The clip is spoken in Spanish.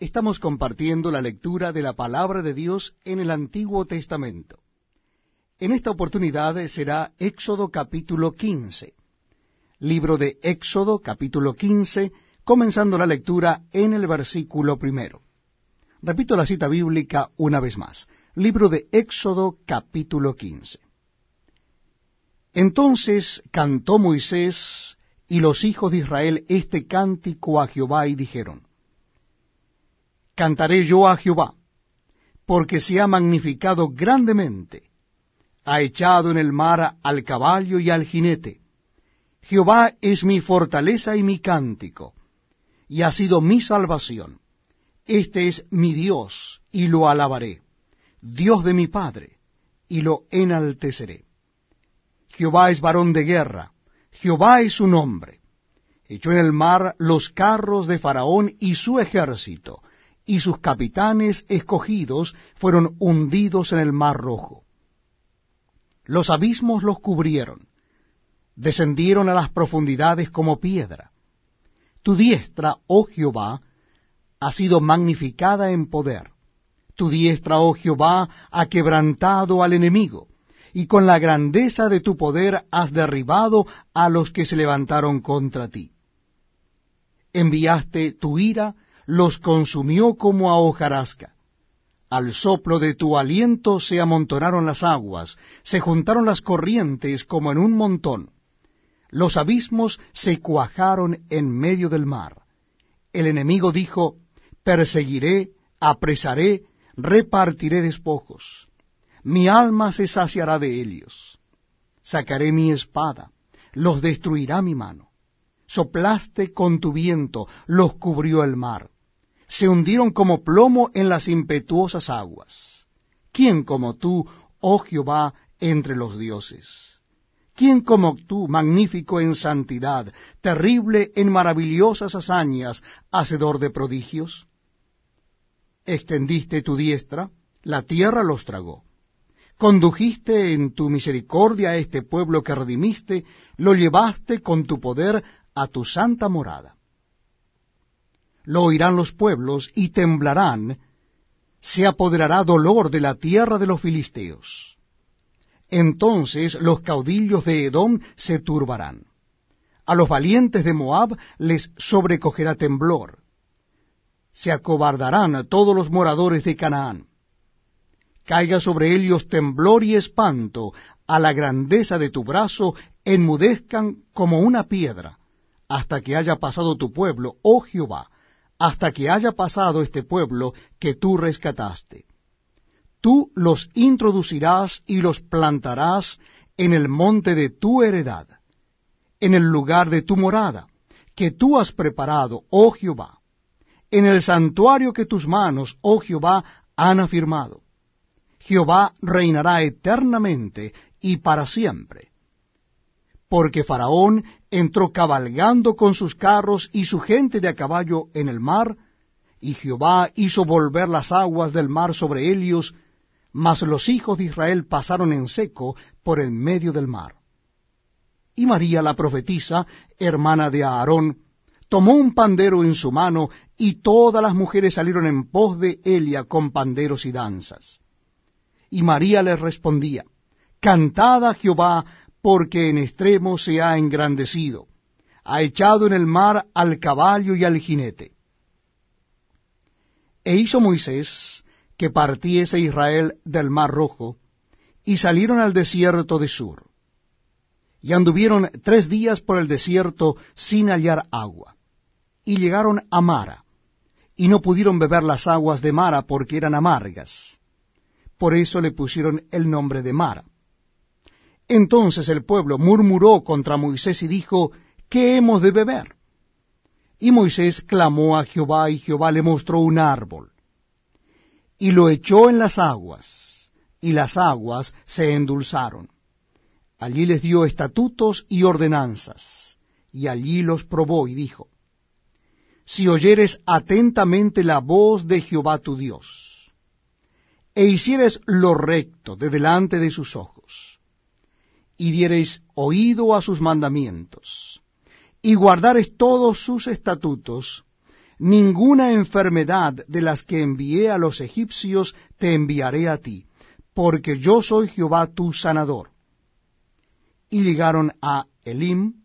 Estamos compartiendo la lectura de la palabra de Dios en el Antiguo Testamento. En esta oportunidad será Éxodo capítulo 15. Libro de Éxodo capítulo 15, comenzando la lectura en el versículo primero. Repito la cita bíblica una vez más. Libro de Éxodo capítulo 15. Entonces cantó Moisés y los hijos de Israel este cántico a Jehová y dijeron, Cantaré yo a Jehová, porque se ha magnificado grandemente, ha echado en el mar al caballo y al jinete. Jehová es mi fortaleza y mi cántico, y ha sido mi salvación. Este es mi Dios, y lo alabaré, Dios de mi Padre, y lo enalteceré. Jehová es varón de guerra, Jehová es su nombre. Echó en el mar los carros de Faraón y su ejército, y sus capitanes escogidos fueron hundidos en el mar rojo. Los abismos los cubrieron, descendieron a las profundidades como piedra. Tu diestra, oh Jehová, ha sido magnificada en poder. Tu diestra, oh Jehová, ha quebrantado al enemigo y con la grandeza de tu poder has derribado a los que se levantaron contra ti. Enviaste tu ira, los consumió como a hojarasca. Al soplo de tu aliento se amontonaron las aguas, se juntaron las corrientes como en un montón. Los abismos se cuajaron en medio del mar. El enemigo dijo, perseguiré, apresaré, repartiré despojos mi alma se saciará de ellos. Sacaré mi espada, los destruirá mi mano. Soplaste con tu viento, los cubrió el mar. Se hundieron como plomo en las impetuosas aguas. ¿Quién como tú, oh Jehová, entre los dioses? ¿Quién como tú, magnífico en santidad, terrible en maravillosas hazañas, hacedor de prodigios? Extendiste tu diestra, la tierra los tragó Condujiste en tu misericordia a este pueblo que redimiste, lo llevaste con tu poder a tu santa morada. Lo oirán los pueblos y temblarán, se apoderará dolor de la tierra de los filisteos. Entonces los caudillos de Edom se turbarán. A los valientes de Moab les sobrecogerá temblor. Se acobardarán todos los moradores de Canaán caiga sobre ellos temblor y espanto, a la grandeza de tu brazo enmudezcan como una piedra, hasta que haya pasado tu pueblo, oh Jehová, hasta que haya pasado este pueblo que tú rescataste. Tú los introducirás y los plantarás en el monte de tu heredad, en el lugar de tu morada, que tú has preparado, oh Jehová, en el santuario que tus manos, oh Jehová, han afirmado Jehová reinará eternamente y para siempre. Porque Faraón entró cabalgando con sus carros y su gente de a caballo en el mar, y Jehová hizo volver las aguas del mar sobre ellos, mas los hijos de Israel pasaron en seco por el medio del mar. Y María la profetisa, hermana de Aarón, tomó un pandero en su mano, y todas las mujeres salieron en pos de Elia con panderos y danzas. Y María les respondía, Cantad a Jehová, porque en extremo se ha engrandecido, ha echado en el mar al caballo y al jinete. E hizo Moisés que partiese Israel del mar rojo, y salieron al desierto de Sur. Y anduvieron tres días por el desierto sin hallar agua. Y llegaron a Mara, y no pudieron beber las aguas de Mara porque eran amargas por eso le pusieron el nombre de Mara. Entonces el pueblo murmuró contra Moisés y dijo, ¿qué hemos de beber? Y Moisés clamó a Jehová y Jehová le mostró un árbol. Y lo echó en las aguas, y las aguas se endulzaron. Allí les dio estatutos y ordenanzas, y allí los probó y dijo, Si oyeres atentamente la voz de Jehová tu Dios, e hicieres lo recto de delante de sus ojos, y diereis oído a sus mandamientos, y guardares todos sus estatutos, ninguna enfermedad de las que envié a los egipcios te enviaré a ti, porque yo soy Jehová tu sanador. Y llegaron a Elim,